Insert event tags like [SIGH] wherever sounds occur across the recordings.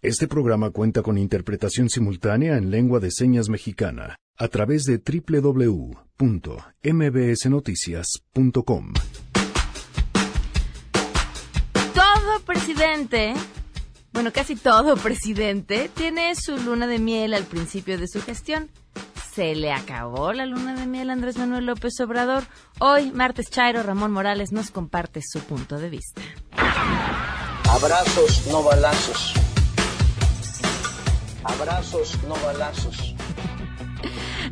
Este programa cuenta con interpretación simultánea en lengua de señas mexicana a través de www.mbsnoticias.com. Todo presidente, bueno, casi todo presidente, tiene su luna de miel al principio de su gestión. Se le acabó la luna de miel a Andrés Manuel López Obrador. Hoy, martes Chairo, Ramón Morales nos comparte su punto de vista. Abrazos, no balazos Abrazos, no balazos.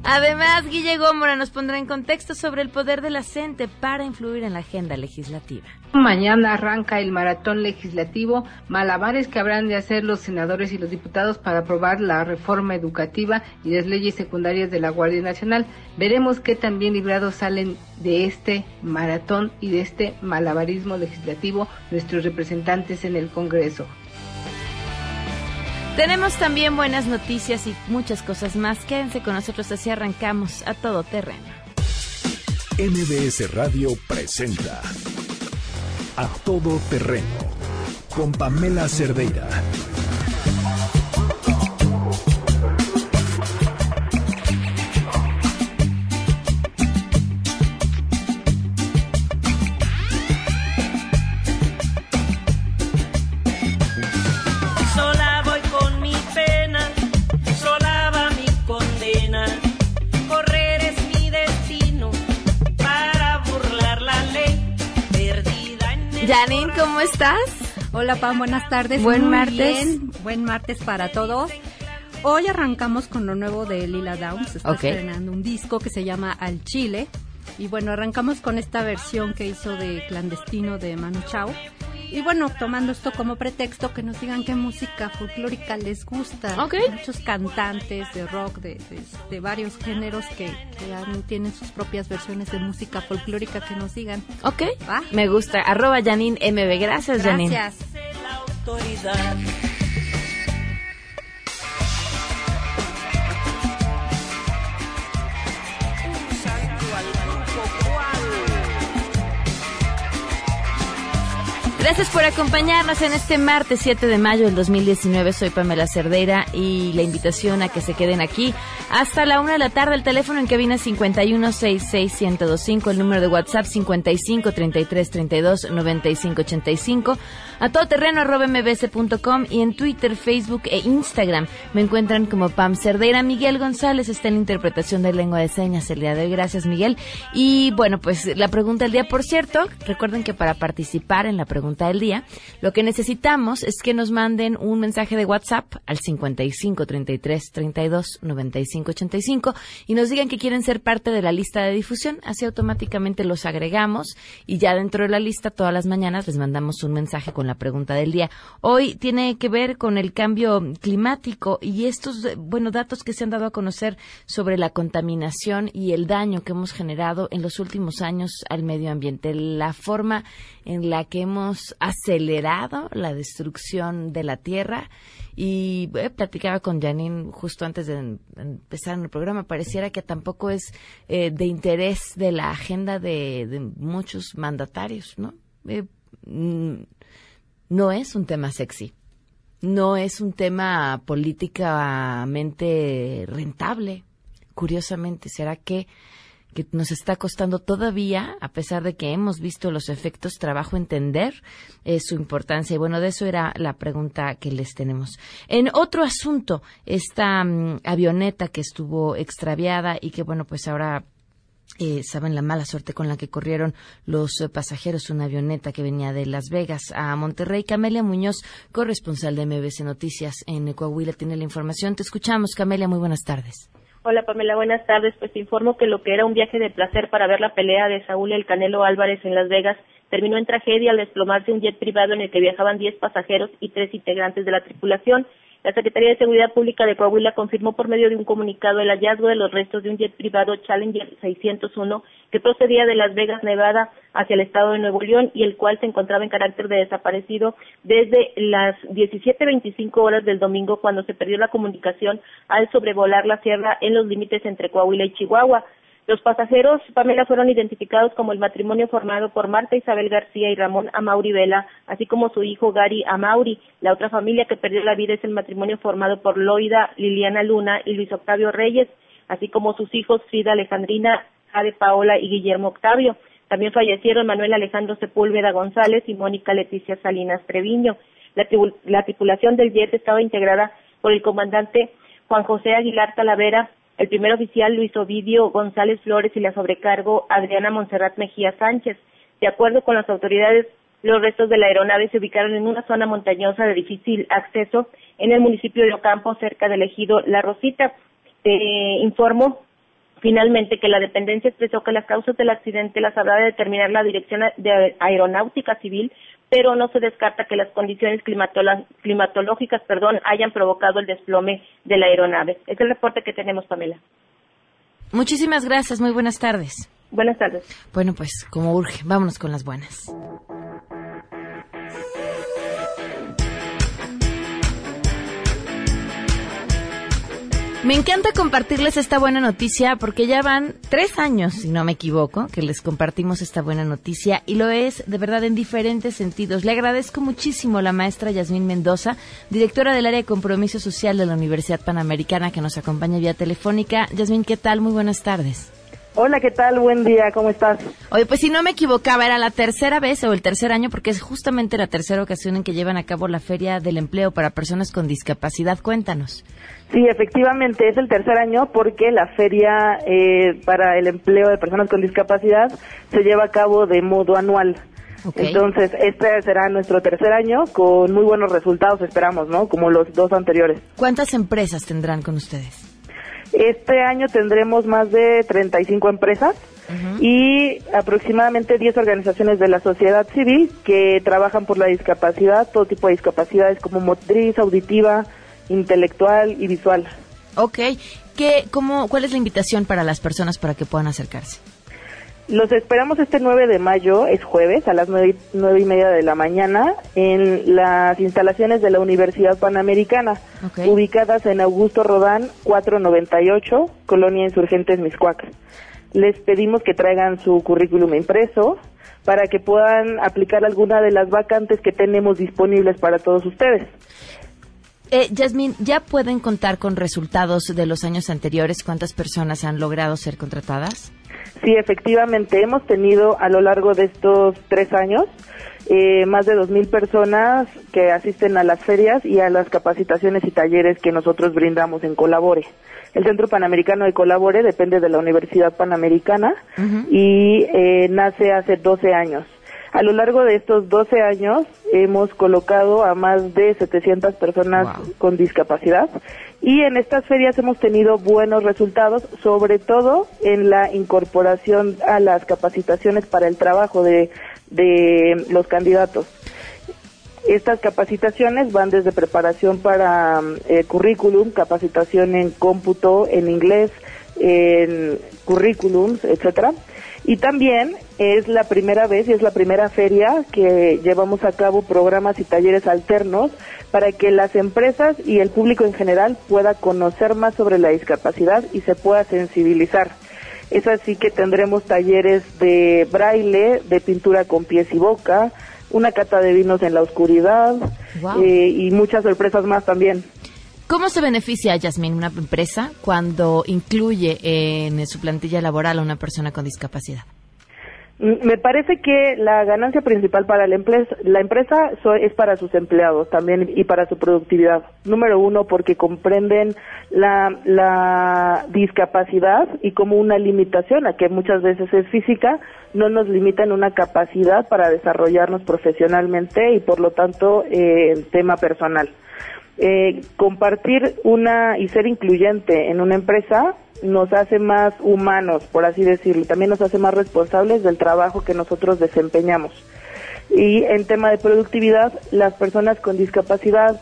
Además, Guille Gómora nos pondrá en contexto sobre el poder de la CENTE para influir en la agenda legislativa. Mañana arranca el maratón legislativo, malabares que habrán de hacer los senadores y los diputados para aprobar la reforma educativa y las leyes secundarias de la Guardia Nacional. Veremos qué tan bien librados salen de este maratón y de este malabarismo legislativo nuestros representantes en el Congreso. Tenemos también buenas noticias y muchas cosas más. Quédense con nosotros así arrancamos a todo terreno. MBS Radio presenta A Todo Terreno con Pamela Cerdeira. Estás? Hola Pam, buenas tardes. Buen martes. Buen martes para todos. Hoy arrancamos con lo nuevo de Lila Downs. Está estrenando un disco que se llama Al Chile. Y bueno, arrancamos con esta versión que hizo de Clandestino de Manu Chao. Y bueno, tomando esto como pretexto, que nos digan qué música folclórica les gusta. Muchos cantantes de rock, de, de, varios géneros que, que tienen sus propias versiones de música folclórica que nos digan. Ok, me gusta. Arroba Janine MB. Gracias, Janine. Gracias. Gracias por acompañarnos en este martes 7 de mayo del 2019. Soy Pamela Cerdeira y la invitación a que se queden aquí hasta la una de la tarde. El teléfono en cabina 5166125, el número de WhatsApp 5533329585 a todoterreno arroba y en Twitter, Facebook e Instagram me encuentran como Pam Cerdeira. Miguel González está en interpretación de lengua de señas el día de hoy. Gracias, Miguel. Y bueno, pues la pregunta del día, por cierto, recuerden que para participar en la pregunta del día, lo que necesitamos es que nos manden un mensaje de WhatsApp al 55 33 32 95 85 y nos digan que quieren ser parte de la lista de difusión. Así automáticamente los agregamos y ya dentro de la lista todas las mañanas les mandamos un mensaje con la pregunta del día. Hoy tiene que ver con el cambio climático y estos, bueno, datos que se han dado a conocer sobre la contaminación y el daño que hemos generado en los últimos años al medio ambiente, la forma en la que hemos acelerado la destrucción de la tierra. Y eh, platicaba con Janine justo antes de empezar el programa, pareciera que tampoco es eh, de interés de la agenda de, muchos mandatarios, ¿no? Eh, mm, no es un tema sexy, no es un tema políticamente rentable. Curiosamente, ¿será que, que nos está costando todavía, a pesar de que hemos visto los efectos, trabajo entender eh, su importancia? Y bueno, de eso era la pregunta que les tenemos. En otro asunto, esta mm, avioneta que estuvo extraviada y que, bueno, pues ahora eh, saben la mala suerte con la que corrieron los eh, pasajeros una avioneta que venía de Las Vegas a Monterrey. Camelia Muñoz, corresponsal de MBC Noticias en Coahuila, tiene la información. Te escuchamos, Camelia. Muy buenas tardes. Hola Pamela, buenas tardes. Pues te informo que lo que era un viaje de placer para ver la pelea de Saúl El Canelo Álvarez en Las Vegas terminó en tragedia al desplomarse un jet privado en el que viajaban 10 pasajeros y tres integrantes de la tripulación. La Secretaría de Seguridad Pública de Coahuila confirmó por medio de un comunicado el hallazgo de los restos de un jet privado Challenger 601 que procedía de Las Vegas, Nevada, hacia el estado de Nuevo León y el cual se encontraba en carácter de desaparecido desde las 17.25 horas del domingo cuando se perdió la comunicación al sobrevolar la sierra en los límites entre Coahuila y Chihuahua. Los pasajeros, Pamela, fueron identificados como el matrimonio formado por Marta Isabel García y Ramón Amauri Vela, así como su hijo Gary Amauri. La otra familia que perdió la vida es el matrimonio formado por Loida Liliana Luna y Luis Octavio Reyes, así como sus hijos Frida Alejandrina, Jade Paola y Guillermo Octavio. También fallecieron Manuel Alejandro Sepúlveda González y Mónica Leticia Salinas Treviño. La, la tripulación del jet estaba integrada por el comandante Juan José Aguilar Talavera, el primer oficial Luis Ovidio González Flores y la sobrecargo Adriana Monserrat Mejía Sánchez. De acuerdo con las autoridades, los restos de la aeronave se ubicaron en una zona montañosa de difícil acceso en el municipio de Ocampo, cerca del ejido La Rosita. Te informo finalmente que la dependencia expresó que las causas del accidente las habrá de determinar la Dirección de Aeronáutica Civil, pero no se descarta que las condiciones climatológicas perdón, hayan provocado el desplome de la aeronave. Es el reporte que tenemos, Pamela. Muchísimas gracias, muy buenas tardes. Buenas tardes. Bueno, pues como urge, vámonos con las buenas. Me encanta compartirles esta buena noticia porque ya van tres años, si no me equivoco, que les compartimos esta buena noticia y lo es de verdad en diferentes sentidos. Le agradezco muchísimo a la maestra Yasmín Mendoza, directora del área de compromiso social de la Universidad Panamericana, que nos acompaña vía telefónica. Yasmín, ¿qué tal? Muy buenas tardes. Hola, ¿qué tal? Buen día, ¿cómo estás? Oye, pues si no me equivocaba, era la tercera vez o el tercer año, porque es justamente la tercera ocasión en que llevan a cabo la Feria del Empleo para Personas con Discapacidad. Cuéntanos. Sí, efectivamente, es el tercer año porque la Feria eh, para el Empleo de Personas con Discapacidad se lleva a cabo de modo anual. Entonces, este será nuestro tercer año con muy buenos resultados, esperamos, ¿no? Como los dos anteriores. ¿Cuántas empresas tendrán con ustedes? Este año tendremos más de 35 empresas y aproximadamente 10 organizaciones de la sociedad civil que trabajan por la discapacidad, todo tipo de discapacidades como motriz, auditiva, intelectual y visual. Ok. ¿Qué, cómo, ¿Cuál es la invitación para las personas para que puedan acercarse? Los esperamos este 9 de mayo, es jueves, a las 9, y media de la mañana, en las instalaciones de la Universidad Panamericana, ubicadas en Augusto Rodán 498, Colonia Insurgentes Miscuac. Les pedimos que traigan su currículum impreso para que puedan aplicar alguna de las vacantes que tenemos disponibles para todos ustedes. Eh, Yasmin, ¿ya pueden contar con resultados de los años anteriores? ¿Cuántas personas han logrado ser contratadas? Sí, efectivamente, hemos tenido a lo largo de estos tres años eh, más de 2.000 personas que asisten a las ferias y a las capacitaciones y talleres que nosotros brindamos en Colabore. El Centro Panamericano de Colabore depende de la Universidad Panamericana y eh, nace hace 12 años. A lo largo de estos 12 años hemos colocado a más de 700 personas con discapacidad y en estas ferias hemos tenido buenos resultados, sobre todo en la incorporación a las capacitaciones para el trabajo de, los candidatos. Estas capacitaciones van desde preparación para eh, currículum, capacitación en cómputo, en inglés, en currículums, etcétera y también es la primera vez y es la primera feria que llevamos a cabo programas y talleres alternos para que las empresas y el público en general pueda conocer más sobre la discapacidad y se pueda sensibilizar. Es así que tendremos talleres de braille, de pintura con pies y boca, una cata de vinos en la oscuridad eh, y muchas sorpresas más también. ¿Cómo se beneficia, Yasmin, una empresa cuando incluye en su plantilla laboral a una persona con discapacidad? Mm, me parece que la ganancia principal para la empresa, la empresa es para sus empleados también y para su productividad. Número uno, porque comprenden la, discapacidad y como una limitación, a que muchas veces es física, no nos limita en una capacidad para desarrollarnos profesionalmente y por lo tanto eh, en tema personal eh, compartir una y ser incluyente en una empresa nos hace más humanos, por así decirlo, también nos hace más responsables del trabajo que nosotros desempeñamos. Y en tema de productividad, las personas con discapacidad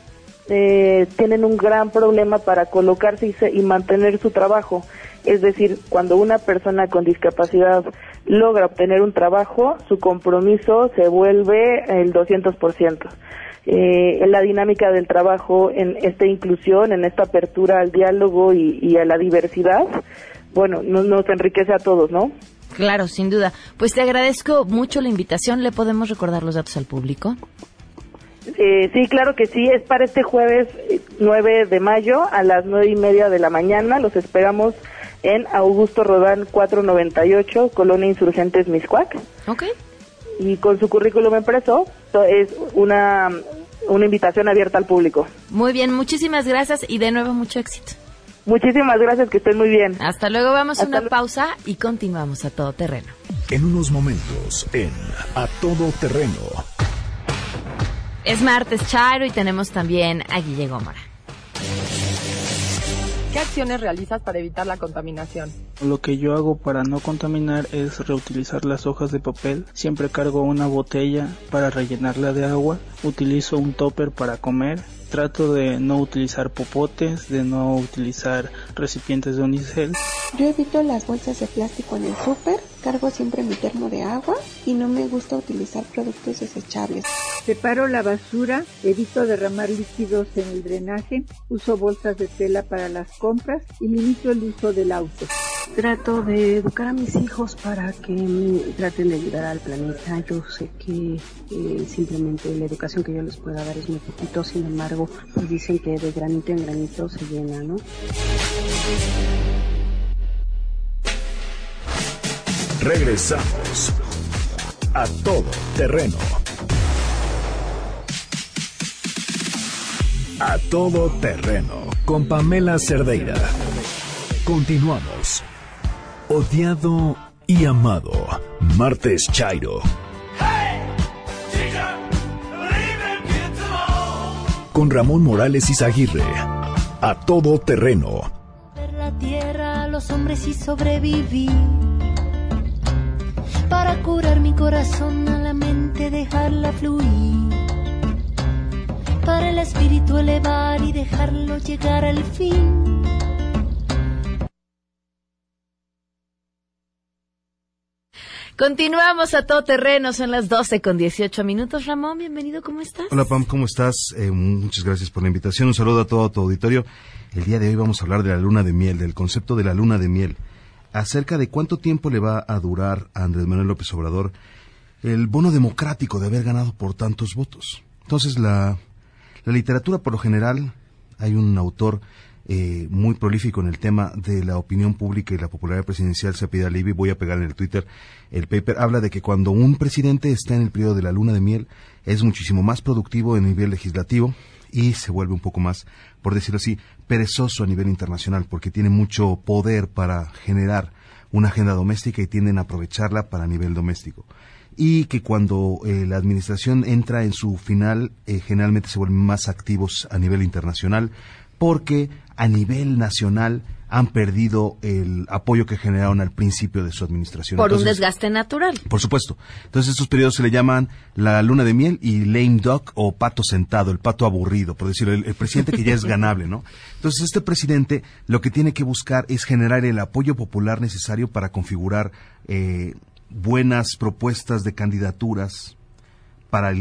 eh, tienen un gran problema para colocarse y, y mantener su trabajo. Es decir, cuando una persona con discapacidad logra obtener un trabajo, su compromiso se vuelve el 200% eh, en la dinámica del trabajo, en esta inclusión, en esta apertura al diálogo y, a la diversidad, bueno, nos enriquece a todos, ¿no? Claro, sin duda. Pues te agradezco mucho la invitación. ¿Le podemos recordar los datos al público? Eh, sí, claro que sí. Es para este jueves 9 eh, de mayo a las nueve y media de la mañana. Los esperamos en Augusto Rodán 498, Colonia Insurgentes Miscuac. Ok. Y con su currículum impreso es una, una invitación abierta al público. Muy bien, muchísimas gracias y de nuevo mucho éxito. Muchísimas gracias, que estén muy bien. Hasta luego, vamos a una pausa y continuamos a todo terreno. En unos momentos, en A Todo Terreno. Es martes, Charo, y tenemos también a Guille Gómora. ¿Qué acciones realizas para evitar la contaminación? Lo que yo hago para no contaminar es reutilizar las hojas de papel. Siempre cargo una botella para rellenarla de agua. Utilizo un topper para comer trato de no utilizar popotes, de no utilizar recipientes de unicel. Yo evito las bolsas de plástico en el súper, cargo siempre mi termo de agua y no me gusta utilizar productos desechables. Separo la basura, evito derramar líquidos en el drenaje, uso bolsas de tela para las compras y limito el uso del auto. Trato de educar a mis hijos para que traten de ayudar al planeta. Yo sé que eh, simplemente la educación que yo les pueda dar es muy poquito, sin embargo, pues dicen que de granito en granito se llena, ¿no? Regresamos a todo terreno. A todo terreno con Pamela Cerdeira. Continuamos. Odiado y amado. Martes Chairo. Con Ramón Morales Izaguirre. A todo terreno. la tierra los hombres y sobrevivir. Para curar mi corazón a la mente, dejarla fluir. Para el espíritu elevar y dejarlo llegar al fin Continuamos a todo terreno, son las 12 con 18 minutos. Ramón, bienvenido, ¿cómo estás? Hola Pam, ¿cómo estás? Eh, muchas gracias por la invitación, un saludo a todo tu auditorio. El día de hoy vamos a hablar de la luna de miel, del concepto de la luna de miel, acerca de cuánto tiempo le va a durar a Andrés Manuel López Obrador el bono democrático de haber ganado por tantos votos. Entonces, la, la literatura por lo general, hay un autor eh, muy prolífico en el tema de la opinión pública y la popularidad presidencial, se pide Levy, voy a pegar en el Twitter el paper, habla de que cuando un presidente está en el periodo de la luna de miel, es muchísimo más productivo en nivel legislativo y se vuelve un poco más, por decirlo así, perezoso a nivel internacional, porque tiene mucho poder para generar una agenda doméstica y tienden a aprovecharla para nivel doméstico. Y que cuando eh, la administración entra en su final eh, generalmente se vuelven más activos a nivel internacional porque a nivel nacional han perdido el apoyo que generaron al principio de su administración. Por un desgaste natural. Por supuesto. Entonces estos periodos se le llaman la luna de miel y lame duck o pato sentado, el pato aburrido, por decirlo, el, presidente que ya es [LAUGHS] ganable, ¿no? Entonces este presidente lo que tiene que buscar es generar el apoyo popular necesario para configurar eh, buenas propuestas de candidaturas para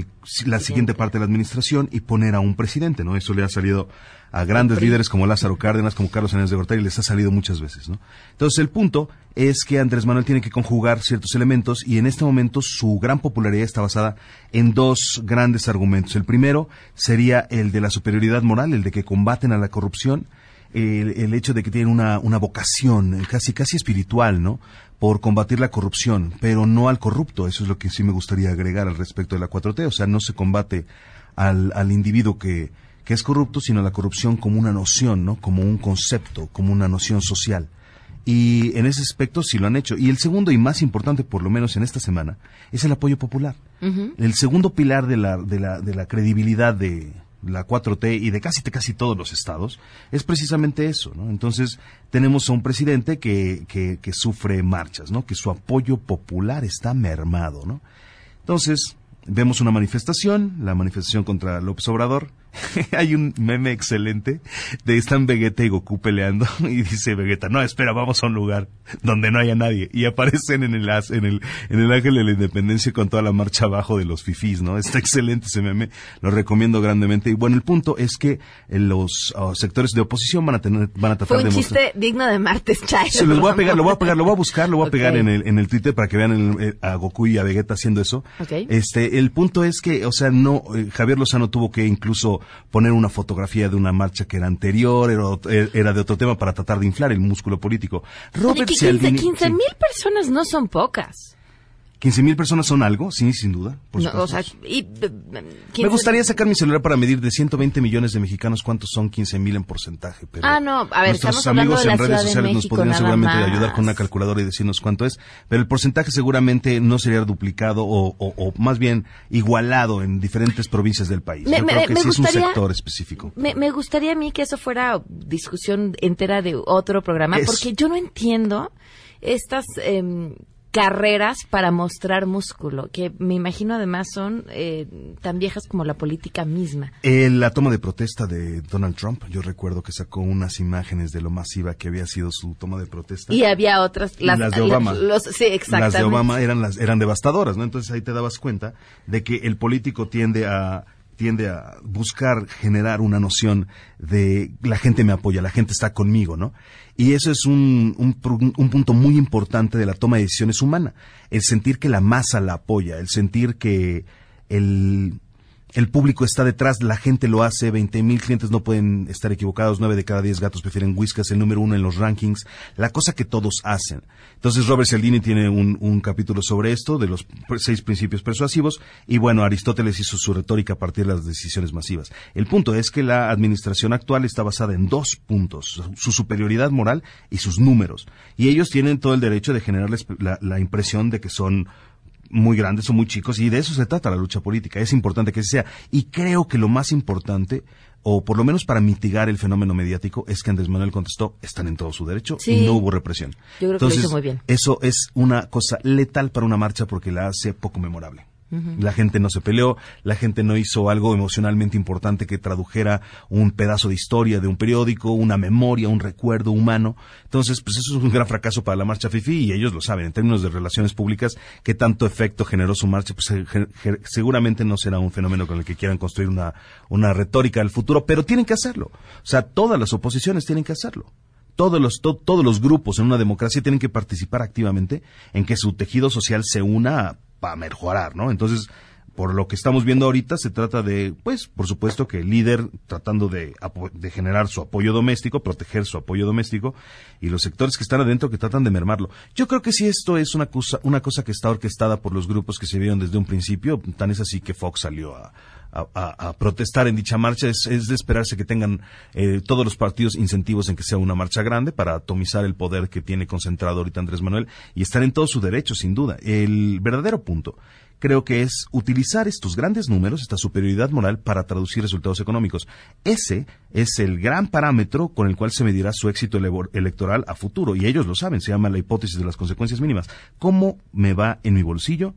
la siguiente parte de la administración y poner a un presidente, ¿no? Eso le ha salido a grandes líderes como Lázaro Cárdenas, como Carlos Sánchez de Gortari, les ha salido muchas veces, ¿no? Entonces el punto es que Andrés Manuel tiene que conjugar ciertos elementos y en este momento su gran popularidad está basada en dos grandes argumentos. El primero sería el de la superioridad moral, el de que combaten a la corrupción, el, hecho de que tienen una, una vocación casi casi espiritual, ¿no? Por combatir la corrupción, pero no al corrupto. Eso es lo que sí me gustaría agregar al respecto de la 4T. O sea, no se combate al, al individuo que, que es corrupto, sino la corrupción como una noción, ¿no? Como un concepto, como una noción social. Y en ese aspecto sí lo han hecho. Y el segundo y más importante, por lo menos en esta semana, es el apoyo popular. El segundo pilar de la, de la, de la credibilidad de la 4T y de casi, casi todos los estados es precisamente eso, ¿no? Entonces tenemos a un presidente que, que, que sufre marchas, ¿no? Que su apoyo popular está mermado, ¿no? Entonces, vemos una manifestación, la manifestación contra López Obrador, [LAUGHS] hay un meme excelente de están Vegeta y Goku peleando [LAUGHS] y dice Vegeta, no, espera, vamos a un lugar donde no haya nadie. Y aparecen en el, en el, en el Ángel de la Independencia con toda la marcha abajo de los fifís, ¿no? Está excelente ese meme, lo recomiendo grandemente. Y bueno, el punto es que eh, los ah, sectores de oposición van a tener, van a tratar Fue un de chiste digno de martes, Chay. Se los voy a pegar, lo voy a pegar, lo voy a buscar, lo voy a [LAUGHS] pegar en el, en el Twitter para que vean el- eh, a Goku y a Vegeta haciendo eso. Ok. Este, el punto es que, o sea, no, eh, Javier Lozano tuvo que incluso poner una fotografía de una marcha que era anterior, era, eh, era de otro tema para tratar de inflar el músculo político. Robert Oye, que Cialdini, 15 mil personas no son pocas. 15 mil personas son algo, sí, sin duda. por No, supuesto. o sea, y, eh, Me 15 gustaría sacar mi celular para medir de 120 millones de mexicanos cuántos son 15 mil en porcentaje. Pero Ah, no, a ver, nuestros amigos de en redes sociales nos podrían seguramente más. ayudar con una calculadora y decirnos cuánto es. Pero el porcentaje seguramente no sería duplicado o, o- o más bien igualado en diferentes provincias del país. Me- Yo me- creo que me sí es un gustaría- sector específico. Me, gustaría a mí que eso fuera discusión entera de otro programa, Es- porque yo no entiendo estas em, carreras para mostrar músculo, que me imagino además son eh, tan viejas como la política misma. Eh, la toma de protesta de Donald Trump, yo recuerdo que sacó unas imágenes de lo masiva que había sido su toma de protesta. Y había otras, las de Obama. los- sí, exactamente. Las de Obama eran las eran devastadoras, ¿no? Entonces ahí te dabas cuenta de que el político tiende a tiende a buscar generar una noción de la gente me apoya, la gente está conmigo, ¿no? Y eso es un, un, punto muy importante de la toma de decisiones humana, el sentir que la masa la apoya, el sentir que el, el público está detrás, la gente lo hace, 20 mil clientes no pueden estar equivocados, 9 de cada 10 gatos prefieren Whiskas, el número uno en los rankings, la cosa que todos hacen. Entonces Robert Cialdini tiene un, un capítulo sobre esto, de los seis principios persuasivos, y bueno, Aristóteles hizo su retórica a partir de las decisiones masivas. El punto es que la administración actual está basada en dos puntos, su superioridad moral y sus números. Y ellos tienen todo el derecho de generarles la, la impresión de que son muy grandes o muy chicos y de eso se trata la lucha política. Es importante que sea. Y creo que lo más importante, o por lo menos para mitigar el fenómeno mediático, es que Andrés Manuel contestó, están en todo su derecho Sí. y no hubo represión. Yo creo que lo hizo muy bien. Eso es una cosa letal para una marcha porque la hace poco memorable. La gente no se peleó, la gente no hizo algo emocionalmente importante que tradujera un pedazo de historia de un periódico, una memoria, un recuerdo humano. Entonces, pues eso es un gran fracaso para la marcha FIFI y ellos lo saben. En términos de relaciones públicas, qué tanto efecto generó su marcha, pues eh, seguramente no será un fenómeno con el que quieran construir una, una retórica del futuro, pero tienen que hacerlo. O sea, todas las oposiciones tienen que hacerlo todos los, to- todos los grupos en una democracia tienen que participar activamente en que su tejido social se una para mejorar, ¿no? Entonces, por lo que estamos viendo ahorita, se trata de, pues, por supuesto que el líder tratando de, generar su apoyo doméstico, proteger su apoyo doméstico, y los sectores que están adentro que tratan de mermarlo. Yo creo que si esto es una cosa, una cosa que está orquestada por los grupos que se vieron desde un principio, tan es así que Fox salió a protestar en dicha marcha. Es, es de esperarse que tengan eh, todos los partidos incentivos en que sea una marcha grande para atomizar el poder que tiene concentrado ahorita Andrés Manuel y estar en todo su derecho, sin duda. El verdadero punto creo que es utilizar estos grandes números, esta superioridad moral para traducir resultados económicos. Ese es el gran parámetro con el cual se medirá su éxito ele- electoral a futuro y ellos lo saben, se llama la hipótesis de las consecuencias mínimas. ¿Cómo me va en mi bolsillo?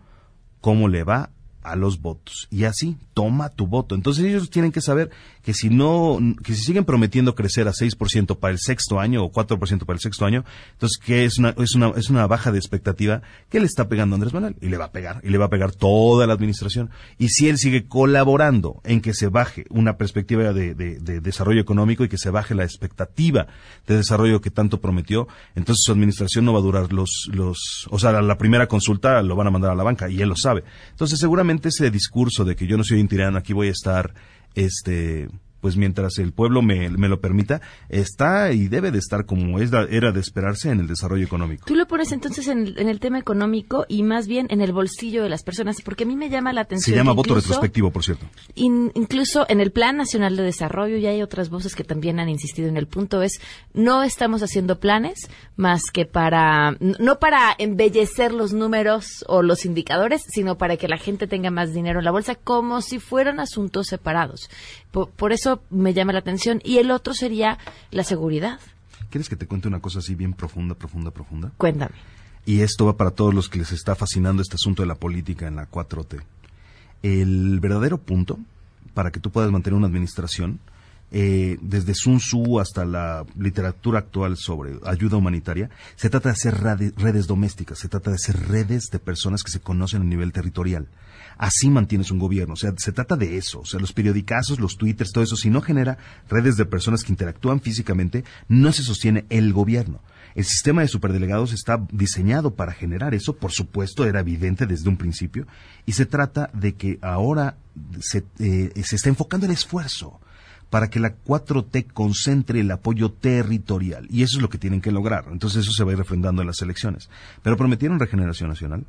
¿Cómo le va a los votos. Y así, toma tu voto. Entonces ellos tienen que saber que si no, que si siguen prometiendo crecer a 6% para el sexto año o 4% para el sexto año, entonces que es una, es una, es una baja de expectativa que le está pegando Andrés Manuel. Y le va a pegar, y le va a pegar toda la administración. Y si él sigue colaborando en que se baje una perspectiva de, de- de desarrollo económico y que se baje la expectativa de desarrollo que tanto prometió, entonces su administración no va a durar los, los, o sea, la primera consulta lo van a mandar a la banca y él lo sabe. Entonces seguramente ese discurso de que yo no soy un tirano, aquí voy a estar, este, pues mientras el pueblo me, me lo permita, está y debe de estar como es, era de esperarse en el desarrollo económico. Tú lo pones entonces en, el- en el tema económico y más bien en el bolsillo de las personas, porque a mí me llama la atención. Se llama voto incluso- retrospectivo, por cierto. in- incluso en el Plan Nacional de Desarrollo, y hay otras voces que también han insistido en el punto, es no estamos haciendo planes más que para, no para embellecer los números o los indicadores, sino para que la gente tenga más dinero en la bolsa, como si fueran asuntos separados. Por, por eso me llama la atención. Y el otro sería la seguridad. ¿Quieres que te cuente una cosa así bien profunda, profunda, profunda? Cuéntame. Y esto va para todos los que les está fascinando este asunto de la política en la 4T. El verdadero punto para que tú puedas mantener una administración, eh, desde Sun Tzu hasta la literatura actual sobre ayuda humanitaria, se trata de hacer redes domésticas, se trata de hacer redes de personas que se conocen a nivel territorial. Así mantienes un gobierno, o sea, se trata de eso, o sea, los periodicazos, los twitters, todo eso, si no genera redes de personas que interactúan físicamente, no se sostiene el gobierno. El sistema de superdelegados está diseñado para generar eso, por supuesto, era evidente desde un principio, y se trata de que ahora se, eh, se está enfocando el esfuerzo para que la 4T concentre el apoyo territorial. Y eso es lo que tienen que lograr. Entonces eso se va a ir refrendando en las elecciones. Pero prometieron regeneración nacional,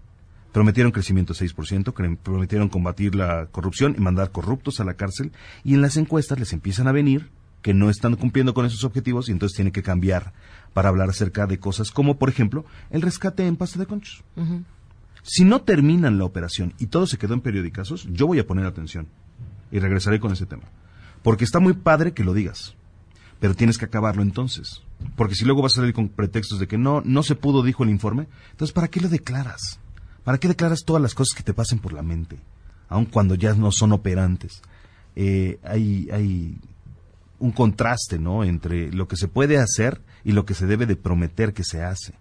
prometieron crecimiento 6%, prometieron combatir la corrupción y mandar corruptos a la cárcel. Y en las encuestas les empiezan a venir que no están cumpliendo con esos objetivos y entonces tienen que cambiar para hablar acerca de cosas como, por ejemplo, el rescate en pasta de conchos. Si no terminan la operación y todo se quedó en periodicazos, yo voy a poner atención y regresaré con ese tema. Porque está muy padre que lo digas, pero tienes que acabarlo entonces. Porque si luego vas a salir con pretextos de que no, no se pudo, dijo el informe, entonces ¿para qué lo declaras? ¿Para qué declaras todas las cosas que te pasen por la mente? Aun cuando ya no son operantes. Eh, hay, hay un contraste, ¿no? Entre lo que se puede hacer y lo que se debe de prometer que se hace.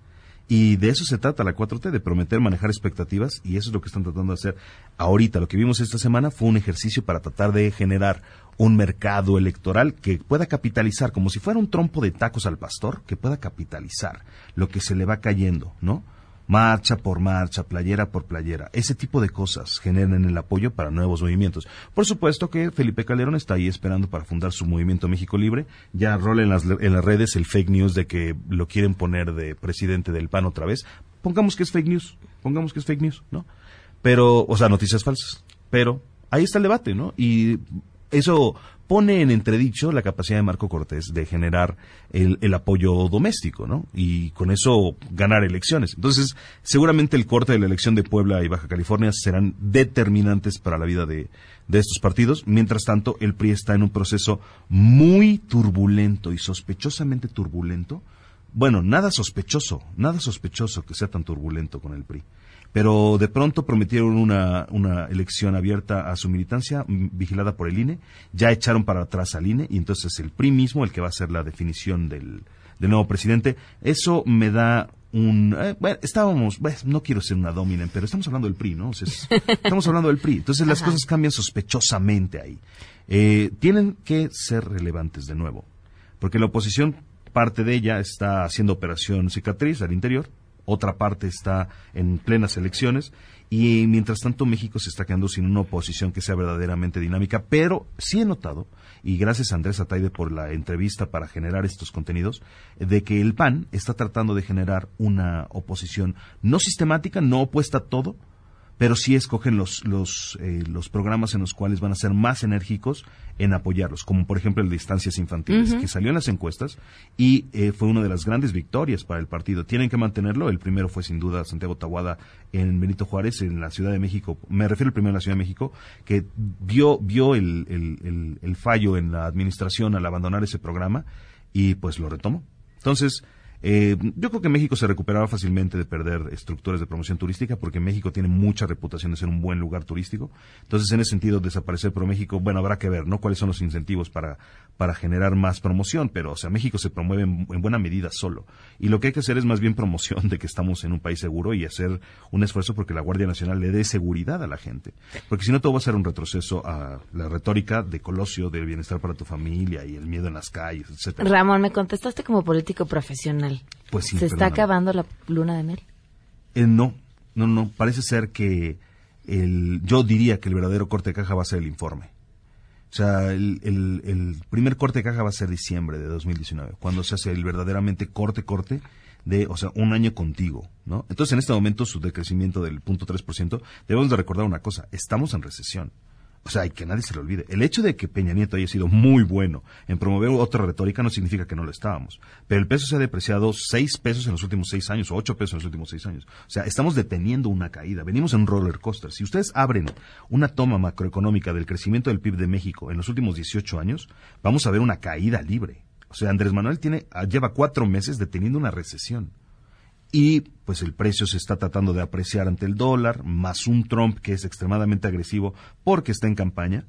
Y de eso se trata la 4T, de prometer manejar expectativas, y eso es lo que están tratando de hacer ahorita. Lo que vimos esta semana fue un ejercicio para tratar de generar un mercado electoral que pueda capitalizar, como si fuera un trompo de tacos al pastor, que pueda capitalizar lo que se le va cayendo, ¿no? Marcha por marcha, playera por playera. Ese tipo de cosas generan el apoyo para nuevos movimientos. Por supuesto que Felipe Calderón está ahí esperando para fundar su movimiento México Libre. Ya rola en las, en las redes el fake news de que lo quieren poner de presidente del PAN otra vez. Pongamos que es fake news, pongamos que es fake news, ¿no? Pero, o sea, noticias falsas. Pero ahí está el debate, ¿no? Y eso pone en entredicho la capacidad de Marco Cortés de generar el, apoyo doméstico, ¿no? Y con eso ganar elecciones. Entonces, seguramente el corte de la elección de Puebla y Baja California serán determinantes para la vida de, de estos partidos. Mientras tanto, el PRI está en un proceso muy turbulento y sospechosamente turbulento. Bueno, nada sospechoso, nada sospechoso que sea tan turbulento con el PRI pero de pronto prometieron una, una elección abierta a su militancia vigilada por el INE, ya echaron para atrás al INE y entonces el PRI mismo el que va a ser la definición del, nuevo presidente. Eso me da un... Eh, bueno, estábamos, no quiero ser una dominen, pero estamos hablando del PRI, ¿no? [LAUGHS] estamos hablando del PRI. Entonces las cosas cambian sospechosamente ahí. Eh, tienen que ser relevantes de nuevo, porque la oposición, parte de ella está haciendo operación cicatriz al interior, otra parte está en plenas elecciones y mientras tanto México se está quedando sin una oposición que sea verdaderamente dinámica, pero sí he notado, y gracias a Andrés Ataide por la entrevista para generar estos contenidos, de que el PAN está tratando de generar una oposición no sistemática, no opuesta a todo, pero sí escogen los, los, eh, los programas en los cuales van a ser más enérgicos en apoyarlos, como por ejemplo el de instancias infantiles, que salió en las encuestas y eh, fue una de las grandes victorias para el partido. Tienen que mantenerlo. El primero fue sin duda Santiago Tahuada en Benito Juárez, en la Ciudad de México. Me refiero al primero en la Ciudad de México, que vio, vio el, el, el fallo en la administración al abandonar ese programa y pues lo retomó. Entonces, eh, yo creo que México se recuperaba fácilmente de perder estructuras de promoción turística porque México tiene mucha reputación de ser un buen lugar turístico. Entonces, en ese sentido, desaparecer por México, bueno, habrá que ver, ¿no? Cuáles son los incentivos para, para generar más promoción, pero, o sea, México se promueve en, buena medida solo. Y lo que hay que hacer es más bien promoción de que estamos en un país seguro y hacer un esfuerzo porque la Guardia Nacional le dé seguridad a la gente. Porque si no, todo va a ser un retroceso a la retórica de Colosio, del bienestar para tu familia y el miedo en las calles, etcétera. Ramón, me contestaste como político profesional. Pues ¿Se está acabando la luna de miel? Eh, no, no, no. Parece ser que el, yo diría que el verdadero corte de caja va a ser el informe. O sea, el, el, primer corte de caja va a ser diciembre de 2019, cuando se hace el verdaderamente corte, corte de, o sea, un año contigo, ¿no? Entonces, en este momento, su decrecimiento del 0.3%, debemos de recordar una cosa, estamos en recesión. O sea, y que nadie se le olvide. El hecho de que Peña Nieto haya sido muy bueno en promover otra retórica no significa que no lo estábamos. Pero el peso se ha depreciado seis pesos en los últimos seis años, o ocho pesos en los últimos seis años. O sea, estamos deteniendo una caída. Venimos en roller coaster. Si ustedes abren una toma macroeconómica del crecimiento del PIB de México en los últimos 18 años, vamos a ver una caída libre. O sea, Andrés Manuel tiene, lleva cuatro meses deteniendo una recesión y pues el precio se está tratando de apreciar ante el dólar, más un Trump que es extremadamente agresivo porque está en campaña,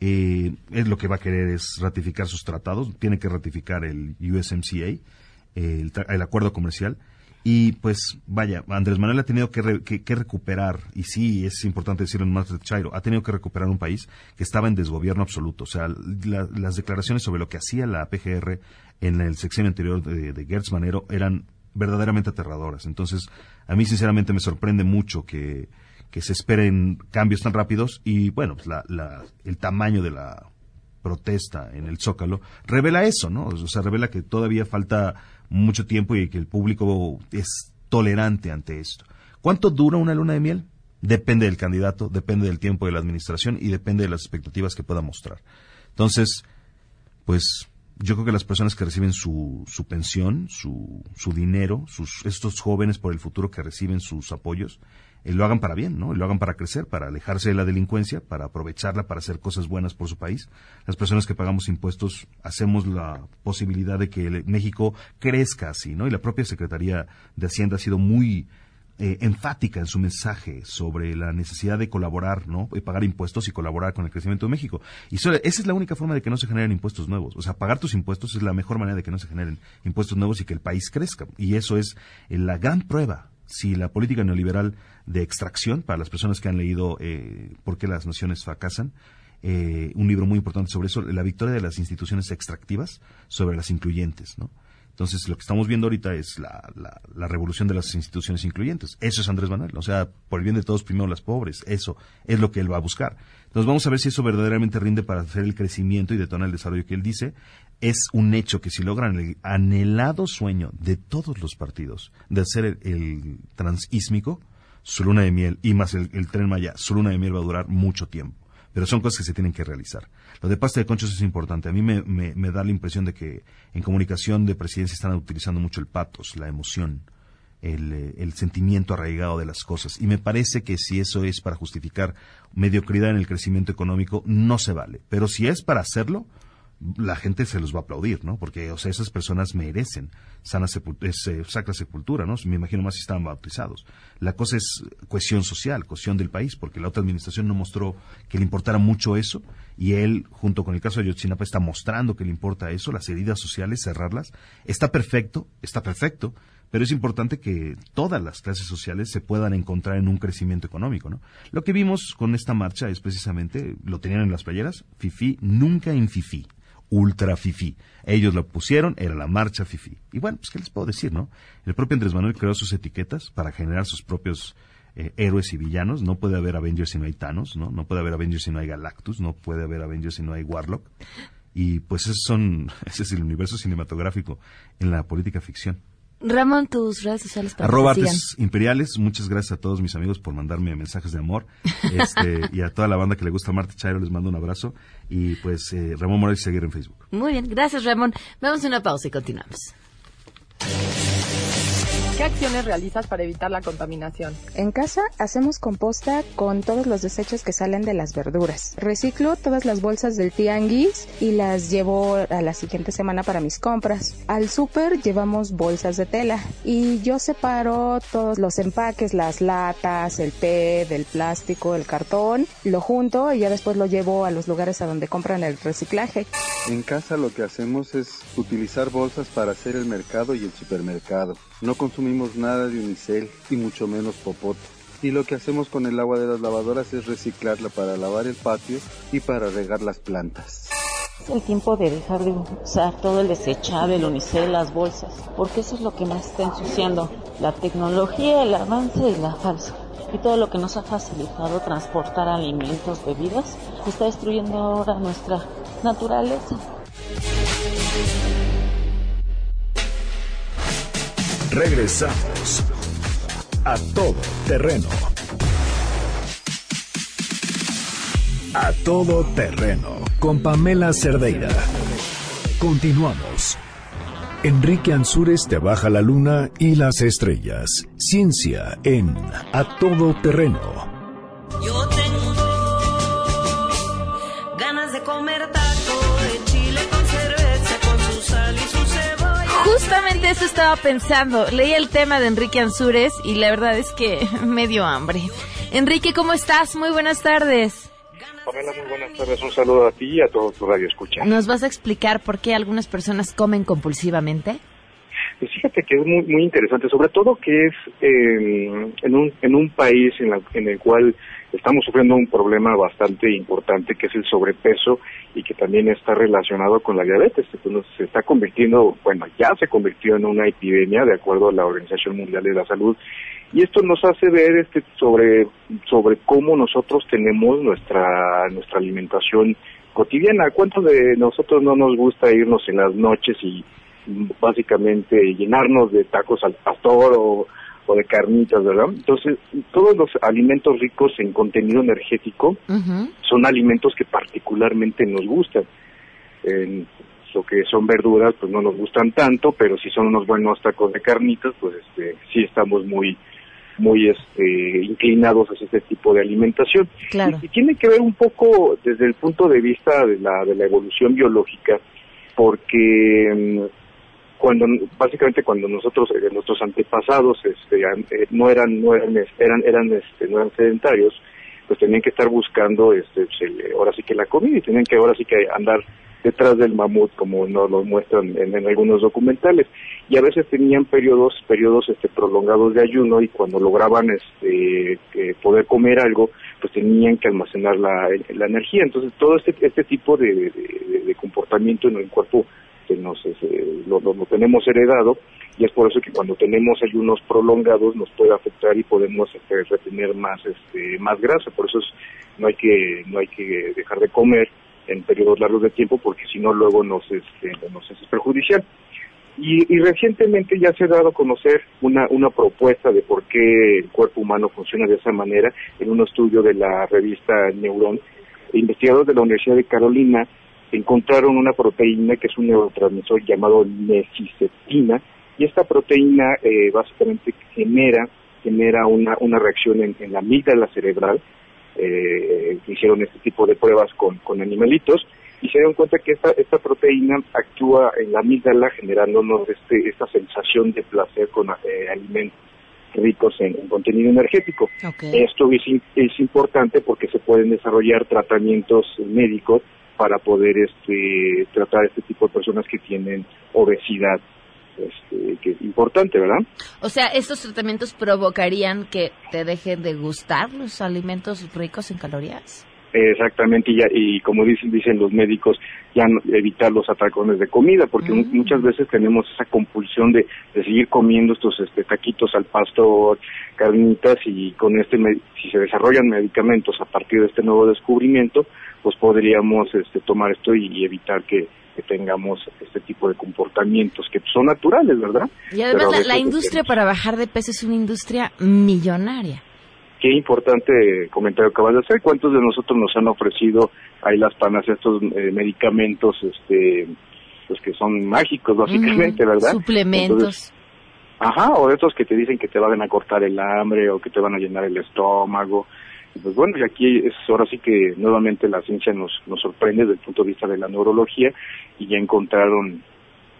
eh, es lo que va a querer es ratificar sus tratados, tiene que ratificar el USMCA, el, el acuerdo comercial, y pues vaya, Andrés Manuel ha tenido que, recuperar, y sí es importante decirlo en de Chairo, ha tenido que recuperar un país que estaba en desgobierno absoluto. O sea, las declaraciones sobre lo que hacía la PGR en el sexenio anterior de, de Gertz Manero eran verdaderamente aterradoras. Entonces, a mí sinceramente me sorprende mucho que, que se esperen cambios tan rápidos y bueno, pues la, el tamaño de la protesta en el Zócalo revela eso, ¿no? O sea, revela que todavía falta mucho tiempo y que el público es tolerante ante esto. ¿Cuánto dura una luna de miel? Depende del candidato, depende del tiempo de la administración y depende de las expectativas que pueda mostrar. Entonces, pues yo creo que las personas que reciben su, su pensión, su, su dinero, sus, estos jóvenes por el futuro que reciben sus apoyos, eh, lo hagan para bien, ¿no? lo hagan para crecer, para alejarse de la delincuencia, para aprovecharla, para hacer cosas buenas por su país. Las personas que pagamos impuestos hacemos la posibilidad de que México crezca así, ¿no? Y la propia Secretaría de Hacienda ha sido muy eh, enfática en su mensaje sobre la necesidad de colaborar, ¿no? Y pagar impuestos y colaborar con el crecimiento de México. Y esa es la única forma de que no se generen impuestos nuevos. O sea, pagar tus impuestos es la mejor manera de que no se generen impuestos nuevos y que el país crezca. Y eso es eh, la gran prueba si la política neoliberal de extracción, para las personas que han leído eh, por qué las naciones fracasan, eh, un libro muy importante sobre eso, la victoria de las instituciones extractivas sobre las incluyentes, ¿no? Entonces, lo que estamos viendo ahorita es la, revolución de las instituciones incluyentes. Eso es Andrés Manuel. O sea, por el bien de todos, primero las pobres. Eso es lo que él va a buscar. Entonces, vamos a ver si eso verdaderamente rinde para hacer el crecimiento y detonar el desarrollo que él dice. Es un hecho que si logran el anhelado sueño de todos los partidos de hacer el, el transísmico, su luna de miel y más el tren Maya, su luna de miel va a durar mucho tiempo pero son cosas que se tienen que realizar. Lo de pasta de conchos es importante. A mí me, me, da la impresión de que en comunicación de presidencia están utilizando mucho el patos, la emoción, el, eh, el, sentimiento arraigado de las cosas. Y me parece que si eso es para justificar mediocridad en el crecimiento económico, no se vale. Pero si es para hacerlo, la gente se los va a aplaudir, ¿no? Porque, o sea, esas personas merecen sana eh, sacra sepultura, ¿no? Me imagino más si estaban bautizados. La cosa es cohesión social, cohesión del país, porque la otra administración no mostró que le importara mucho eso, y él, junto con el caso de Yotzinapa, está mostrando que le importa eso, las heridas sociales, cerrarlas. Está perfecto, está perfecto, pero es importante que todas las clases sociales se puedan encontrar en un crecimiento económico, ¿no? Lo que vimos con esta marcha es precisamente, lo tenían en las playeras, FIFI, nunca en FIFI ultra fifi. Ellos lo pusieron, era la marcha fifi. Y bueno, pues qué les puedo decir, ¿no? El propio Andrés Manuel creó sus etiquetas para generar sus propios eh, héroes y villanos. No puede haber Avengers si no hay Thanos, ¿no? No puede haber Avengers si no hay Galactus, no puede haber Avengers si no hay Warlock. Y pues esos son, [LAUGHS] ese es el universo cinematográfico en la política ficción. Ramón, tus redes sociales para Arroba Artes Imperiales. Muchas gracias a todos mis amigos por mandarme mensajes de amor. [LAUGHS] Este, y a toda la banda que le gusta Marta Chairo les mando un abrazo. Y pues eh, Ramón Morales seguir en Facebook. Muy bien, gracias Ramón. Vamos a una pausa y continuamos. ¿Qué acciones realizas para evitar la contaminación? En casa hacemos composta con todos los desechos que salen de las verduras. Reciclo todas las bolsas del tianguis y las llevo a la siguiente semana para mis compras. Al súper llevamos bolsas de tela y yo separo todos los empaques, las latas, el PET, el plástico, el cartón, lo junto y ya después lo llevo a los lugares a donde compran el reciclaje. En casa lo que hacemos es utilizar bolsas para hacer el mercado y el supermercado. No consumimos nada de unicel y mucho menos popote. Y lo que hacemos con el agua de las lavadoras es reciclarla para lavar el patio y para regar las plantas. Es el tiempo de dejar de usar todo el desechable, el unicel, las bolsas, porque eso es lo que más está ensuciando. La tecnología, el avance y la falsa. Y todo lo que nos ha facilitado transportar alimentos, bebidas, está destruyendo ahora nuestra naturaleza. Regresamos a todo terreno. A todo terreno con Pamela Cerdeira. Continuamos. Enrique Ansúrez te baja la luna y las estrellas. Ciencia en A todo terreno. Justamente eso estaba pensando. Leí el tema de Enrique Ansúrez y la verdad es que [LAUGHS] me dio hambre. Enrique, ¿cómo estás? Muy buenas tardes. Pamela, muy buenas tardes. Un saludo a ti y a todos tus radioescuchas. ¿Nos vas a explicar por qué algunas personas comen compulsivamente? Pues fíjate que es muy, muy interesante, sobre todo que es eh, en, un, en un país en, la- en el cual estamos sufriendo un problema bastante importante que es el sobrepeso y que también está relacionado con la diabetes. Entonces se está convirtiendo, bueno, ya se convirtió en una epidemia de acuerdo a la Organización Mundial de la Salud y esto nos hace ver este sobre sobre cómo nosotros tenemos nuestra nuestra alimentación cotidiana. ¿Cuántos de nosotros no nos gusta irnos en las noches y mm, básicamente llenarnos de tacos al pastor o, o de carnitas, verdad? Entonces, todos los alimentos ricos en contenido energético son alimentos que particularmente nos gustan. En lo que son verduras, pues no nos gustan tanto, pero si son unos buenos tacos de carnitas, pues este, sí estamos muy muy este, inclinados hacia este tipo de alimentación. Claro. Y, y tiene que ver un poco desde el punto de vista de la, de la evolución biológica, porque mm, cuando básicamente cuando nosotros eh, nuestros antepasados este, eh, no eran no eran eran eran este, no eran sedentarios pues tenían que estar buscando este pues, el- ahora sí que la comida y tenían que ahora sí que andar detrás del mamut como nos lo muestran en, algunos documentales. Y a veces tenían periodos periodos este prolongados de ayuno y cuando lograban este que poder comer algo pues tenían que almacenar la, la energía. Entonces todo este este tipo de comportamiento en el cuerpo que nos lo, lo- lo tenemos heredado y es por eso que cuando tenemos ayunos prolongados nos puede afectar y podemos este, retener más este más grasa por eso es- no hay que no hay que dejar de comer en periodos largos de tiempo porque si no luego nos este, nos es perjudicial y, y recientemente ya se ha dado a conocer una, una propuesta de por qué el cuerpo humano funciona de esa manera en un estudio de la revista Neuron. Investigadores de la Universidad de Carolina encontraron una proteína que es un neurotransmisor llamado neciceptina y esta proteína eh, básicamente genera genera una, una reacción en, en la amígdala cerebral. Eh, hicieron este tipo de pruebas con, con animalitos y se dieron cuenta que esta, esta proteína actúa en la amígdala generándonos este, esta sensación de placer con eh, alimentos ricos en, en contenido energético. Esto es, es importante porque se pueden desarrollar tratamientos médicos para poder este, tratar este tipo de personas que tienen obesidad, este, que es importante, ¿verdad? O sea, estos tratamientos provocarían que te dejen de gustar los alimentos ricos en calorías. Exactamente, y, ya- y como dicen, dicen los médicos, ya no- evitar los atracones de comida, porque mu- muchas veces tenemos esa compulsión de, de seguir comiendo estos este, taquitos al pastor, carnitas, y con este, si se desarrollan medicamentos a partir de este nuevo descubrimiento, pues podríamos este, tomar esto y, y evitar que, que tengamos este tipo de comportamientos que son naturales, ¿verdad? Y además la, la este, industria para bajar de peso es una industria millonaria. Qué importante comentario acabas de hacer. ¿Cuántos de nosotros nos han ofrecido ahí las panas estos eh, medicamentos, este, pues que son mágicos básicamente, verdad? Suplementos. Entonces, ajá, o de estos que te dicen que te van a cortar el hambre o que te van a llenar el estómago. Pues bueno, y aquí es ahora sí que nuevamente la ciencia nos, nos sorprende desde el punto de vista de la neurología y ya encontraron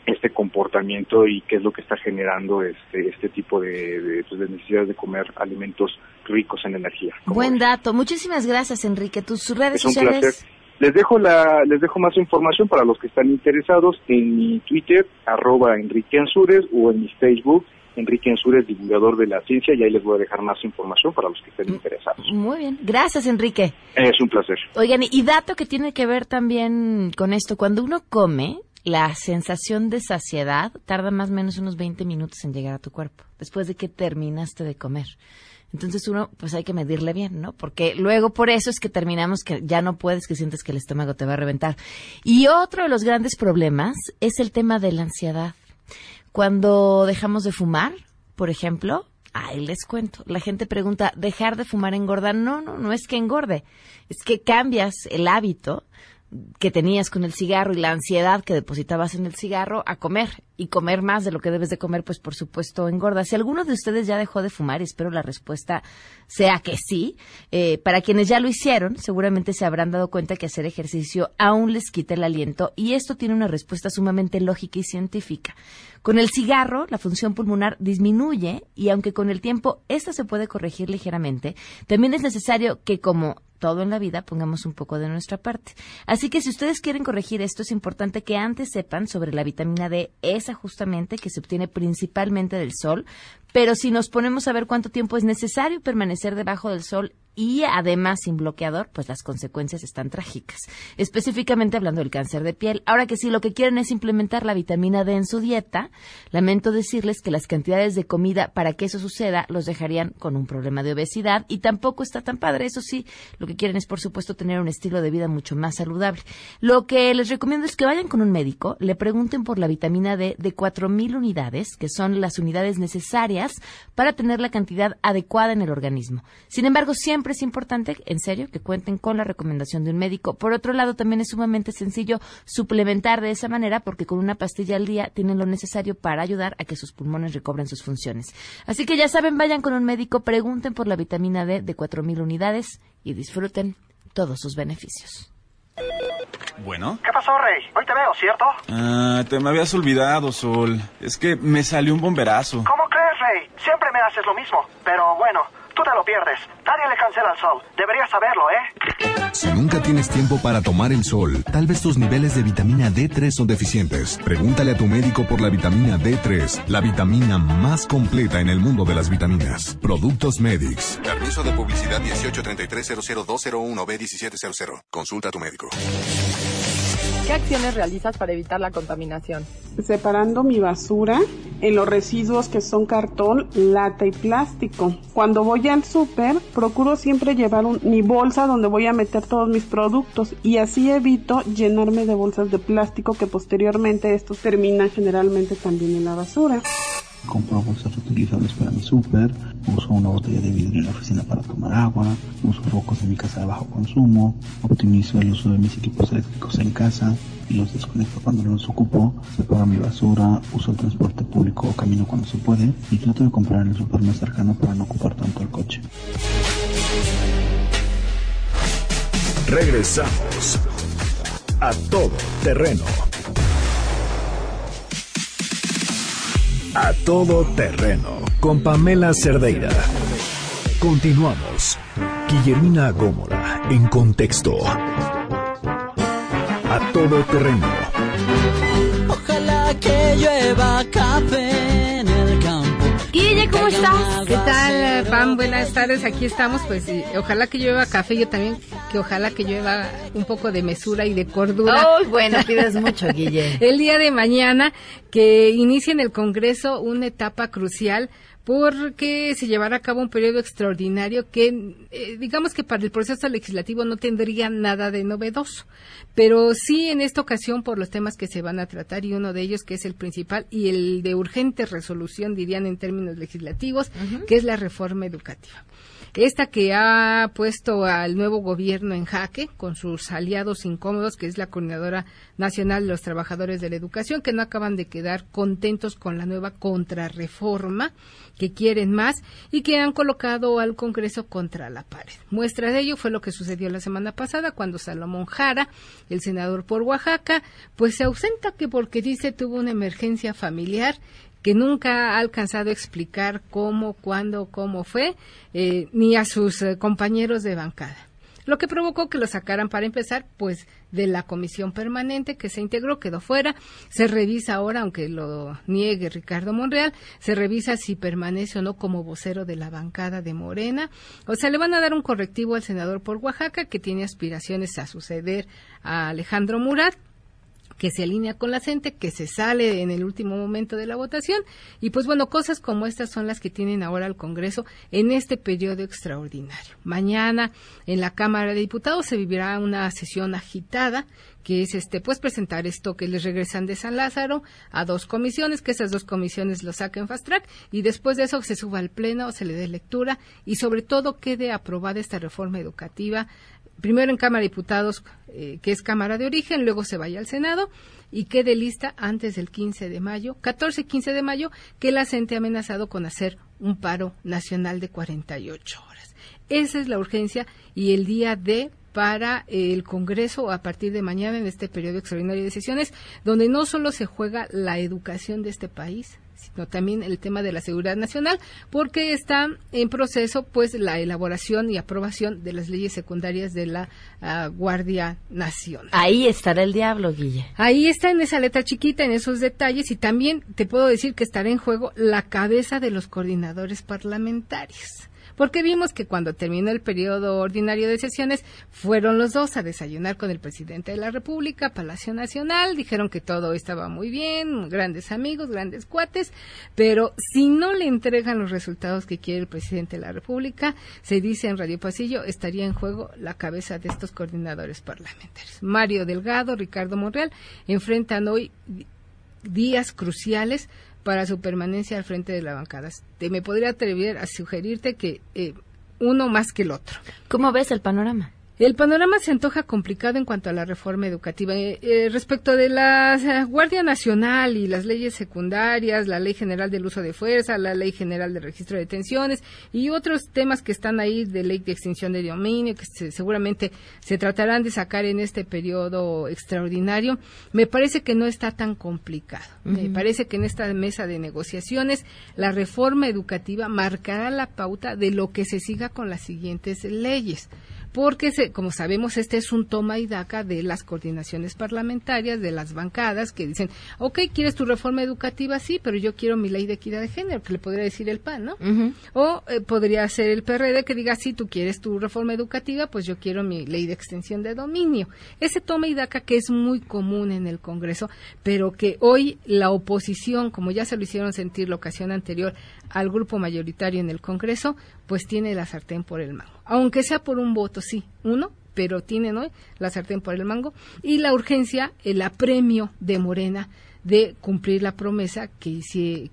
este comportamiento y qué es lo que está generando este este tipo de, de, pues, de necesidades de comer alimentos ricos en energía. Buen dato. Muchísimas gracias, Enrique. Tus redes Es un sociales. placer. Les dejo la, les dejo más información para los que están interesados en mi Twitter, arroba Enrique Ansures, o en mi Facebook, Enrique Ansures, divulgador de la ciencia, y ahí les voy a dejar más información para los que estén interesados. Muy bien. Gracias, Enrique. Es un placer. Oigan, y dato que tiene que ver también con esto. Cuando uno come, la sensación de saciedad tarda más o menos unos 20 minutos en llegar a tu cuerpo, después de que terminaste de comer. Entonces uno, pues hay que medirle bien, ¿no? Porque luego por eso es que terminamos que ya no puedes, que sientes que el estómago te va a reventar. Y otro de los grandes problemas es el tema de la ansiedad. Cuando dejamos de fumar, por ejemplo, ahí les cuento. La gente pregunta, ¿dejar de fumar engorda? No, no, no es que engorde. Es que cambias el hábito que tenías con el cigarro y la ansiedad que depositabas en el cigarro a comer y comer más de lo que debes de comer, pues por supuesto engorda. Si alguno de ustedes ya dejó de fumar, espero la respuesta sea que sí, eh, para quienes ya lo hicieron, seguramente se habrán dado cuenta que hacer ejercicio aún les quita el aliento y esto tiene una respuesta sumamente lógica y científica. Con el cigarro, la función pulmonar disminuye y aunque con el tiempo esta se puede corregir ligeramente, también es necesario que como todo en la vida pongamos un poco de nuestra parte. Así que si ustedes quieren corregir esto, es importante que antes sepan sobre la vitamina D, esa justamente que se obtiene principalmente del sol, pero si nos ponemos a ver cuánto tiempo es necesario permanecer debajo del sol y además sin bloqueador, pues las consecuencias están trágicas. Específicamente hablando del cáncer de piel. Ahora que si lo que quieren es implementar la vitamina D en su dieta, lamento decirles que las cantidades de comida para que eso suceda los dejarían con un problema de obesidad y tampoco está tan padre. Eso sí, lo que quieren es por supuesto tener un estilo de vida mucho más saludable. Lo que les recomiendo es que vayan con un médico, le pregunten por la vitamina D de 4.000 unidades, que son las unidades necesarias para tener la cantidad adecuada en el organismo. Sin embargo, siempre es importante, en serio, que cuenten con la recomendación de un médico. Por otro lado, también es sumamente sencillo suplementar de esa manera porque con una pastilla al día tienen lo necesario para ayudar a que sus pulmones recobren sus funciones. Así que ya saben, vayan con un médico, pregunten por la vitamina D de 4.000 unidades y disfruten todos sus beneficios. Bueno. ¿Qué pasó, Rey? Hoy te veo, ¿cierto? Ah, te me habías olvidado, Sol. Es que me salió un bomberazo. ¿Cómo crees, Rey? Siempre me haces lo mismo. Pero bueno, tú te lo pierdes. Nadie le cancela el sol. Deberías saberlo, ¿eh? Si nunca tienes tiempo para tomar el sol, tal vez tus niveles de vitamina D3 son deficientes. Pregúntale a tu médico por la vitamina D3, la vitamina más completa en el mundo de las vitaminas. Productos Medix. Permiso de publicidad 1833 b 1700 Consulta a tu médico. ¿Qué acciones realizas para evitar la contaminación? Separando mi basura en los residuos que son cartón, lata y plástico. Cuando voy al súper, procuro siempre llevar mi bolsa donde voy a meter todos mis productos y así evito llenarme de bolsas de plástico que posteriormente estos terminan generalmente también en la basura. Compro bolsas reutilizables para mi súper, uso una botella de vidrio en la oficina para tomar agua, uso focos en mi casa de bajo consumo, optimizo el uso de mis equipos eléctricos en casa y los desconecto cuando no los ocupo, separo mi basura, uso el transporte público o camino cuando se puede y trato de comprar en el súper más cercano para no ocupar tanto el coche. Regresamos a todo terreno. A todo terreno con Pamela Cerdeira. Continuamos. Guillermina Gómora en contexto. A todo terreno. Ojalá que llueva café. ¿Cómo estás? ¿Qué tal, Pam? Buenas tardes, aquí estamos. Pues ojalá que llueva café, yo también, que ojalá que llueva un poco de mesura y de cordura. Oh, bueno, [LAUGHS] pides mucho, Guille. el día de mañana, que inicie en el Congreso una etapa crucial porque se llevará a cabo un periodo extraordinario que, eh, digamos que para el proceso legislativo no tendría nada de novedoso, pero sí en esta ocasión por los temas que se van a tratar y uno de ellos que es el principal y el de urgente resolución, dirían en términos legislativos, que es la reforma educativa esta que ha puesto al nuevo gobierno en jaque con sus aliados incómodos, que es la Coordinadora Nacional de los Trabajadores de la Educación, que no acaban de quedar contentos con la nueva contrarreforma, que quieren más y que han colocado al Congreso contra la pared. Muestra de ello fue lo que sucedió la semana pasada cuando Salomón Jara, el senador por Oaxaca, pues se ausenta que porque dice tuvo una emergencia familiar que nunca ha alcanzado a explicar cómo, cuándo, cómo fue, eh, ni a sus eh, compañeros de bancada. Lo que provocó que lo sacaran para empezar, pues, de la comisión permanente que se integró, quedó fuera. Se revisa ahora, aunque lo niegue Ricardo Monreal, se revisa si permanece o no como vocero de la bancada de Morena. O sea, le van a dar un correctivo al senador por Oaxaca, que tiene aspiraciones a suceder a Alejandro Murat que se alinea con la gente, que se sale en el último momento de la votación. Y pues bueno, cosas como estas son las que tienen ahora el Congreso en este periodo extraordinario. Mañana en la Cámara de Diputados se vivirá una sesión agitada que es este pues presentar esto que les regresan de San Lázaro a dos comisiones, que esas dos comisiones lo saquen fast track y después de eso se suba al pleno, se le dé lectura y sobre todo quede aprobada esta reforma educativa primero en Cámara de Diputados, eh, que es Cámara de Origen, luego se vaya al Senado y quede lista antes del 15 de mayo, 14 y 15 de mayo, que la CENTE ha amenazado con hacer un paro nacional de 48 horas. Esa es la urgencia y el día de para el Congreso a partir de mañana en este periodo extraordinario de sesiones, donde no solo se juega la educación de este país, sino también el tema de la seguridad nacional, porque está en proceso pues la elaboración y aprobación de las leyes secundarias de la ah, Guardia Nacional. Ahí estará el diablo, Guille. Ahí está en esa letra chiquita, en esos detalles, y también te puedo decir que estará en juego la cabeza de los coordinadores parlamentarios porque vimos que cuando terminó el periodo ordinario de sesiones fueron los dos a desayunar con el presidente de la República, Palacio Nacional, dijeron que todo estaba muy bien, grandes amigos, grandes cuates, pero si no le entregan los resultados que quiere el presidente de la República, se dice en Radio Pasillo, estaría en juego la cabeza de estos coordinadores parlamentarios. Mario Delgado, Ricardo Monreal enfrentan hoy días cruciales para su permanencia al frente de la bancada. Te, me podría atrever a sugerirte que eh, uno más que el otro. ¿Cómo ves el panorama? El panorama se antoja complicado en cuanto a la reforma educativa. Eh, eh, respecto de la eh, Guardia Nacional y las leyes secundarias, la Ley General del Uso de Fuerza, la Ley General de Registro de Detenciones y otros temas que están ahí de ley de extinción de dominio, que seguramente se tratarán de sacar en este periodo extraordinario, me parece que no está tan complicado. Me parece que en esta mesa de negociaciones la reforma educativa marcará la pauta de lo que se siga con las siguientes leyes porque, como sabemos, este es un toma y daca de las coordinaciones parlamentarias, de las bancadas, que dicen, ok, ¿quieres tu reforma educativa? Sí, pero yo quiero mi ley de equidad de género, que le podría decir el PAN, ¿no? O eh, podría ser el PRD que diga, sí, tú quieres tu reforma educativa, pues yo quiero mi ley de extensión de dominio. Ese toma y daca que es muy común en el Congreso, pero que hoy la oposición, como ya se lo hicieron sentir la ocasión anterior al grupo mayoritario en el Congreso, pues tiene la sartén por el mango. Aunque sea por un voto, sí, uno, pero tienen hoy la sartén por el mango. Y la urgencia, el apremio de Morena de cumplir la promesa que,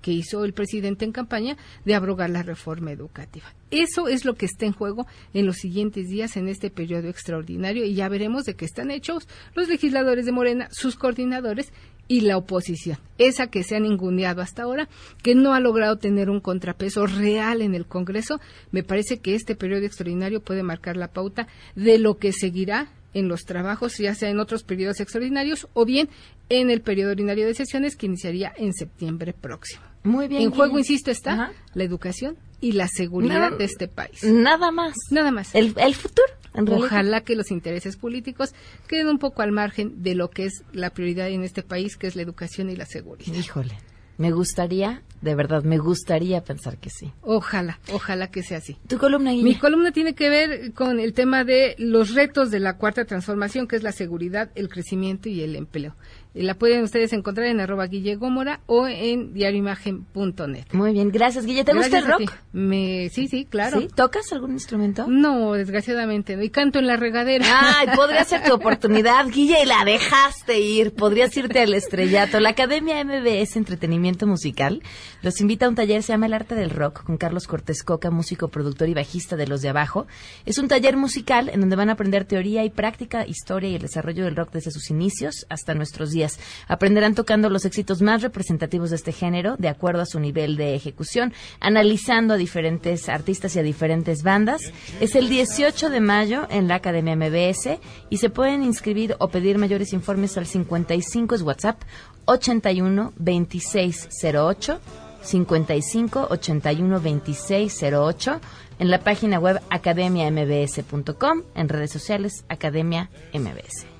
que hizo el presidente en campaña de abrogar la reforma educativa. Eso es lo que está en juego en los siguientes días en este periodo extraordinario y ya veremos de qué están hechos los legisladores de Morena, sus coordinadores y la oposición, esa que se han ingundeado hasta ahora, que no ha logrado tener un contrapeso real en el Congreso, me parece que este periodo extraordinario puede marcar la pauta de lo que seguirá en los trabajos, ya sea en otros periodos extraordinarios o bien en el periodo ordinario de sesiones que iniciaría en septiembre próximo. Muy bien. En juego, insisto, está la educación y la seguridad de este país. Nada más. Nada más. El, el futuro. Ojalá que los intereses políticos queden un poco al margen de lo que es la prioridad en este país, que es la educación y la seguridad. Híjole, me gustaría, de verdad, me gustaría pensar que sí. Ojalá, ojalá que sea así. ¿Tu columna, Mi columna tiene que ver con el tema de los retos de la cuarta transformación, que es la seguridad, el crecimiento y el empleo. La pueden ustedes encontrar en arroba Guille Gómora o en diarioimagen.net. Muy bien, gracias Guille. ¿Te gusta el rock? Me, sí, sí, claro. ¿Tocas algún instrumento? No, desgraciadamente no. Y canto en la regadera. Ay, [LAUGHS] podría ser tu oportunidad, Guille, y la dejaste ir. Podrías irte al estrellato. La Academia MBS Entretenimiento Musical los invita a un taller, se llama El Arte del Rock, con Carlos Cortés Coca, músico, productor y bajista de Los de Abajo. Es un taller musical en donde van a aprender teoría y práctica, historia y el desarrollo del rock desde sus inicios hasta nuestros días Aprenderán tocando los éxitos más representativos de este género, de acuerdo a su nivel de ejecución, analizando a diferentes artistas y a diferentes bandas. Es el 18 de mayo en la Academia MBS y se pueden inscribir o pedir mayores informes al 55 es WhatsApp 81 2608 55 81 2608 en la página web academiambs.com, en redes sociales Academia MBS.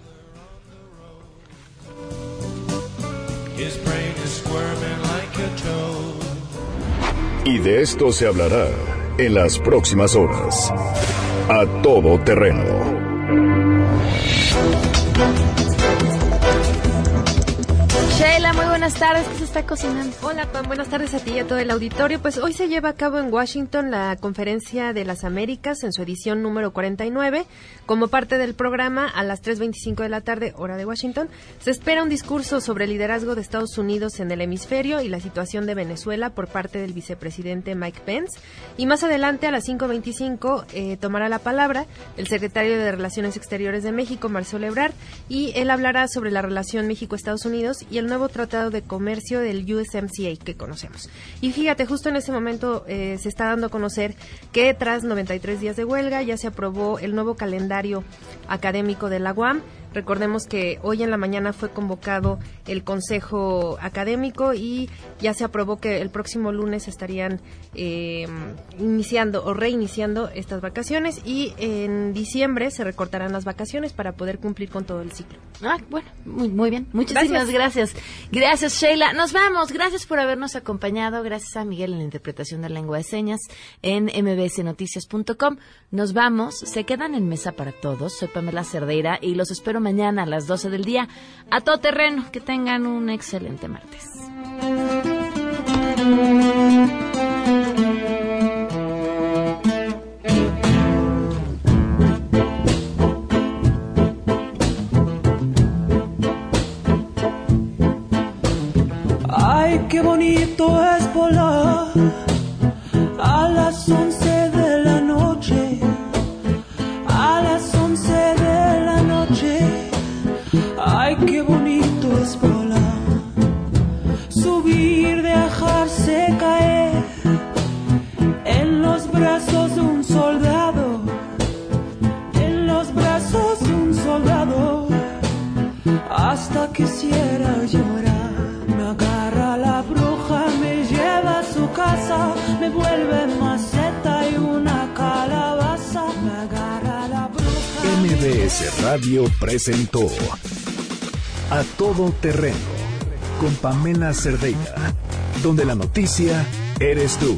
Y de esto se hablará en las próximas horas. A todo terreno. Buenas tardes. ¿Qué se está cocinando? Hola, Pam. Buenas tardes a ti y a todo el auditorio. Pues hoy se lleva a cabo en Washington la Conferencia de las Américas en su edición número 49. Como parte del programa, a las 3.25 de la tarde, hora de Washington, se espera un discurso sobre el liderazgo de Estados Unidos en el hemisferio y la situación de Venezuela por parte del vicepresidente Mike Pence. Y más adelante, a las 5.25, eh, tomará la palabra el secretario de Relaciones Exteriores de México, Marcelo Ebrard, y él hablará sobre la relación México-Estados Unidos y el nuevo tratado de comercio del USMCA que conocemos. Y fíjate, justo en ese momento eh, se está dando a conocer que tras 93 días de huelga ya se aprobó el nuevo calendario académico de la UAM Recordemos que hoy en la mañana fue convocado el Consejo Académico y ya se aprobó que el próximo lunes estarían eh, iniciando o reiniciando estas vacaciones y en diciembre se recortarán las vacaciones para poder cumplir con todo el ciclo. Ah, bueno, muy, muy bien. Muchísimas gracias. gracias. Sheila. Nos vamos. Gracias por habernos acompañado. Gracias a Miguel en la interpretación de lengua de señas en mbsnoticias.com. Nos vamos. Se quedan en mesa para todos. Soy Pamela Cerdeira y los espero mañana a las 12 del día. A todo terreno. Que tengan un excelente martes. Ay, qué bonito es volar a las once quisiera llorar. Me agarra la bruja, me lleva a su casa, me vuelve maceta y una calabaza. Me agarra la bruja. MBS Radio presentó A Todo Terreno con Pamela Cerdeira, donde la noticia eres tú.